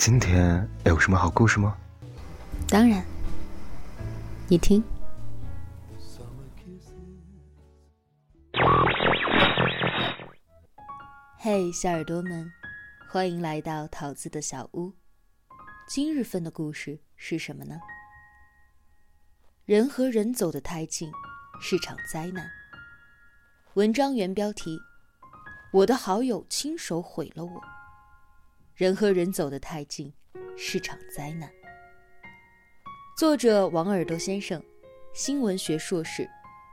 今天有什么好故事吗？当然，你听。嘿，小耳朵们，欢迎来到桃子的小屋。今日份的故事是什么呢？人和人走得太近，是场灾难。文章原标题：我的好友亲手毁了我。人和人走得太近，是场灾难。作者王耳朵先生，新闻学硕士，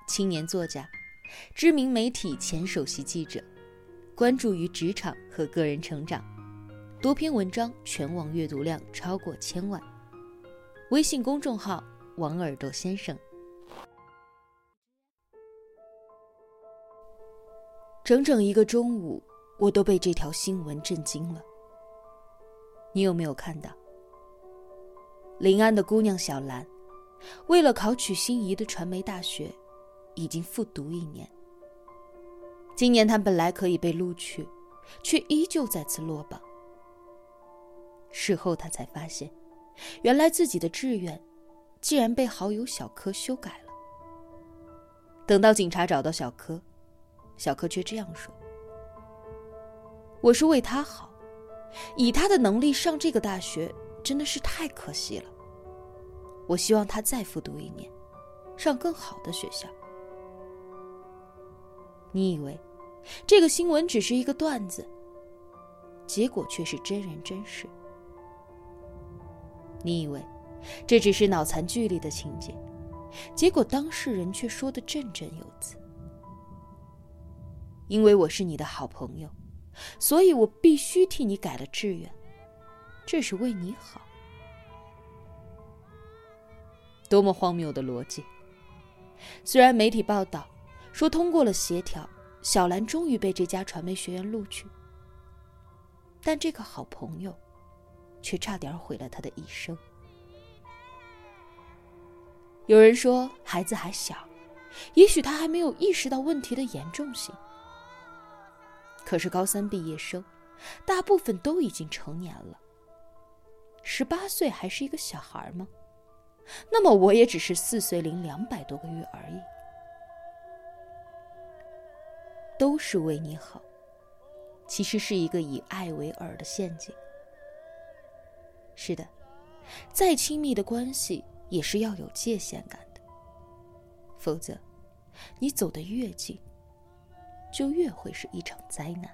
青年作家，知名媒体前首席记者。关注于职场和个人成长，多篇文章全网阅读量超过千万。微信公众号“王耳朵先生”。整整一个中午，我都被这条新闻震惊了。你有没有看到？临安的姑娘小兰，为了考取心仪的传媒大学，已经复读一年。今年她本来可以被录取，却依旧再次落榜。事后她才发现，原来自己的志愿竟然被好友小柯修改了。等到警察找到小柯，小柯却这样说：“我是为他好，以他的能力上这个大学真的是太可惜了。我希望他再复读一年，上更好的学校。”你以为？这个新闻只是一个段子，结果却是真人真事。你以为这只是脑残剧里的情节，结果当事人却说的振振有词。因为我是你的好朋友，所以我必须替你改了志愿，这是为你好。多么荒谬的逻辑！虽然媒体报道说通过了协调。小兰终于被这家传媒学院录取，但这个好朋友却差点毁了他的一生。有人说孩子还小，也许他还没有意识到问题的严重性。可是高三毕业生，大部分都已经成年了。十八岁还是一个小孩吗？那么我也只是四岁零两百多个月而已。都是为你好，其实是一个以爱为饵的陷阱。是的，再亲密的关系也是要有界限感的，否则，你走得越近，就越会是一场灾难。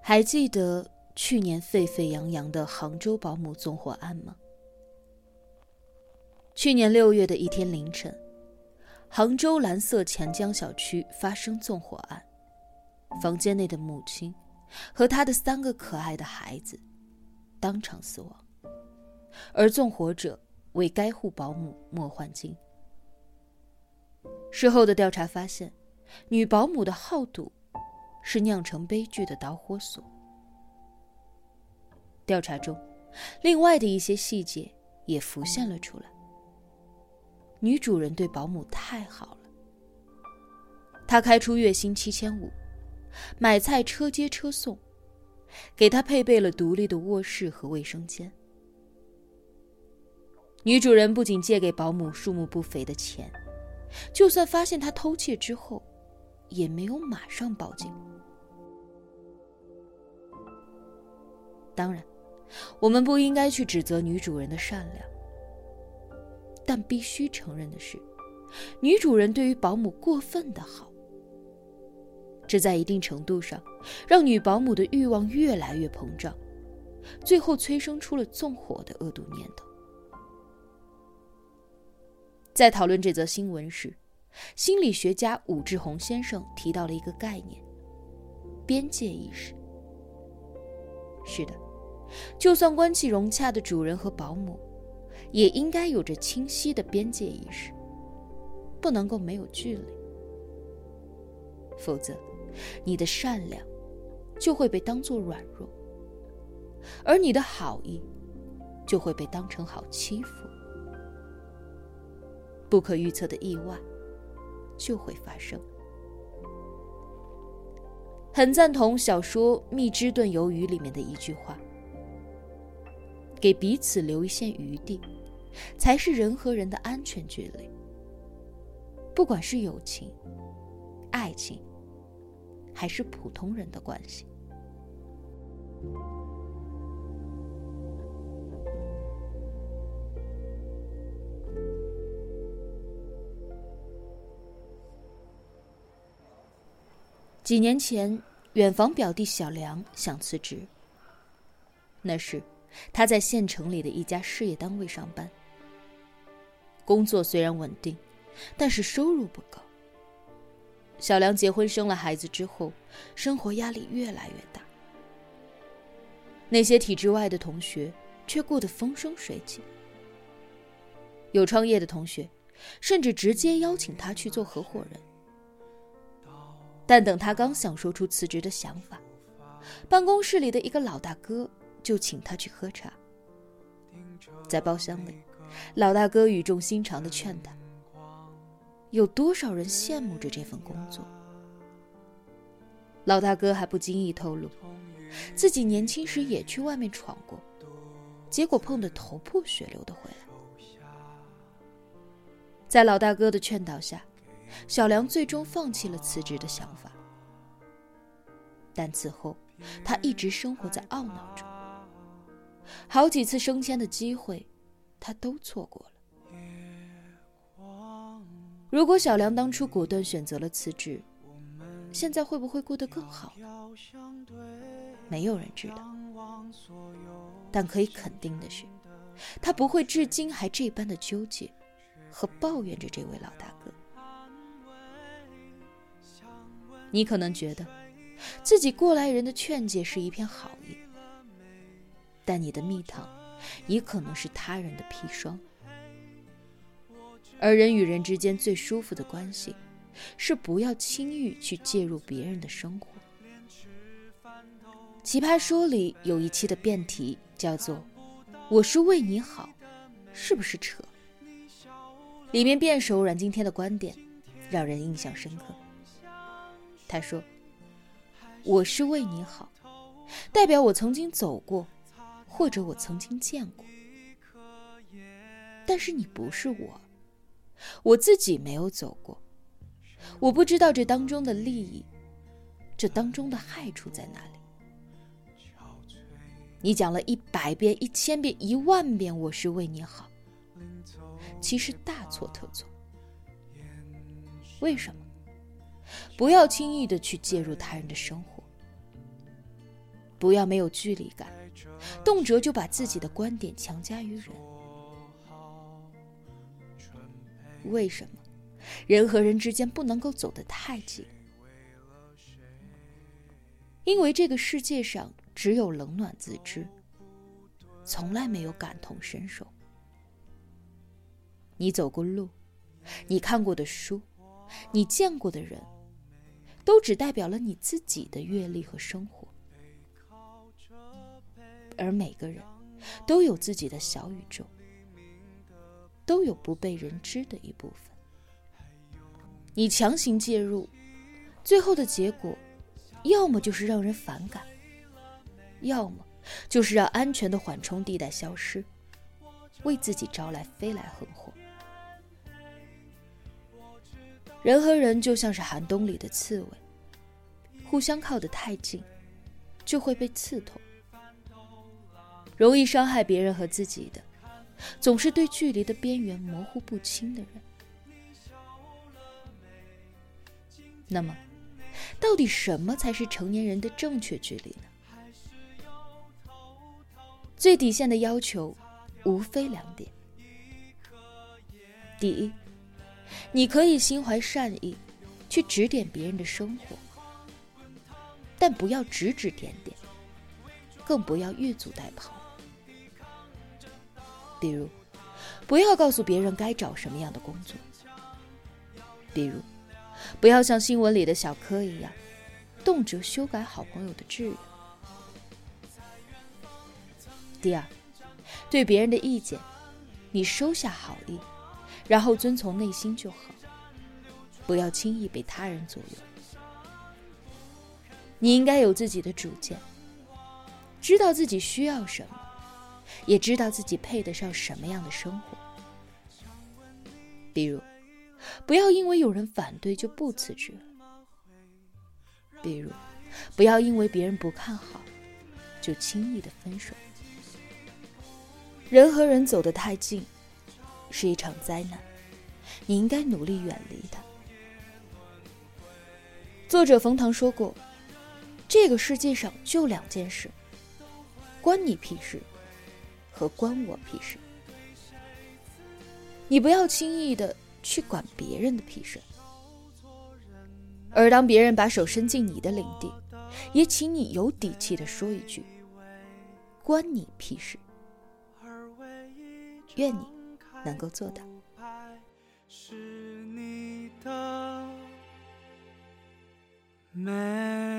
还记得去年沸沸扬扬的杭州保姆纵火案吗？去年六月的一天凌晨，杭州蓝色钱江小区发生纵火案，房间内的母亲和她的三个可爱的孩子当场死亡，而纵火者为该户保姆莫焕晶。事后的调查发现，女保姆的好赌。是酿成悲剧的导火索。调查中，另外的一些细节也浮现了出来。女主人对保姆太好了，她开出月薪七千五，买菜车接车送，给她配备了独立的卧室和卫生间。女主人不仅借给保姆数目不菲的钱，就算发现她偷窃之后，也没有马上报警。当然，我们不应该去指责女主人的善良，但必须承认的是，女主人对于保姆过分的好，这在一定程度上让女保姆的欲望越来越膨胀，最后催生出了纵火的恶毒念头。在讨论这则新闻时，心理学家武志红先生提到了一个概念：边界意识。是的。就算关系融洽的主人和保姆，也应该有着清晰的边界意识，不能够没有距离。否则，你的善良就会被当作软弱，而你的好意就会被当成好欺负。不可预测的意外就会发生。很赞同小说《蜜汁炖鱿鱼》里面的一句话：“给彼此留一线余地，才是人和人的安全距离。不管是友情、爱情，还是普通人的关系。”几年前，远房表弟小梁想辞职。那时，他在县城里的一家事业单位上班，工作虽然稳定，但是收入不高。小梁结婚生了孩子之后，生活压力越来越大。那些体制外的同学却过得风生水起，有创业的同学，甚至直接邀请他去做合伙人。但等他刚想说出辞职的想法，办公室里的一个老大哥就请他去喝茶。在包厢里，老大哥语重心长的劝他：“有多少人羡慕着这份工作？”老大哥还不经意透露，自己年轻时也去外面闯过，结果碰得头破血流的回来。在老大哥的劝导下。小梁最终放弃了辞职的想法，但此后他一直生活在懊恼中。好几次升迁的机会，他都错过了。如果小梁当初果断选择了辞职，现在会不会过得更好？没有人知道。但可以肯定的是，他不会至今还这般的纠结和抱怨着这位老大哥。你可能觉得，自己过来人的劝解是一片好意，但你的蜜糖，也可能是他人的砒霜。而人与人之间最舒服的关系，是不要轻易去介入别人的生活。奇葩说里有一期的辩题叫做“我是为你好”，是不是扯？里面辩手阮经天的观点，让人印象深刻。他说：“我是为你好，代表我曾经走过，或者我曾经见过。但是你不是我，我自己没有走过，我不知道这当中的利益，这当中的害处在哪里。你讲了一百遍、一千遍、一万遍，我是为你好，其实大错特错。为什么？”不要轻易的去介入他人的生活，不要没有距离感，动辄就把自己的观点强加于人。为什么人和人之间不能够走得太近？因为这个世界上只有冷暖自知，从来没有感同身受。你走过路，你看过的书，你见过的人。都只代表了你自己的阅历和生活，而每个人都有自己的小宇宙，都有不被人知的一部分。你强行介入，最后的结果，要么就是让人反感，要么就是让安全的缓冲地带消失，为自己招来飞来横祸。人和人就像是寒冬里的刺猬，互相靠得太近，就会被刺痛。容易伤害别人和自己的，总是对距离的边缘模糊不清的人。那么，到底什么才是成年人的正确距离呢？最底线的要求，无非两点：第一，你可以心怀善意，去指点别人的生活，但不要指指点点，更不要越俎代庖。比如，不要告诉别人该找什么样的工作；比如，不要像新闻里的小柯一样，动辄修改好朋友的志愿。第二，对别人的意见，你收下好意，然后遵从内心就好，不要轻易被他人左右。你应该有自己的主见，知道自己需要什么，也知道自己配得上什么样的生活。比如，不要因为有人反对就不辞职了；比如，不要因为别人不看好就轻易的分手。人和人走得太近，是一场灾难，你应该努力远离它。作者冯唐说过：“这个世界上就两件事，关你屁事和关我屁事。”你不要轻易的去管别人的屁事，而当别人把手伸进你的领地，也请你有底气的说一句：“关你屁事。”愿你能够做到。美。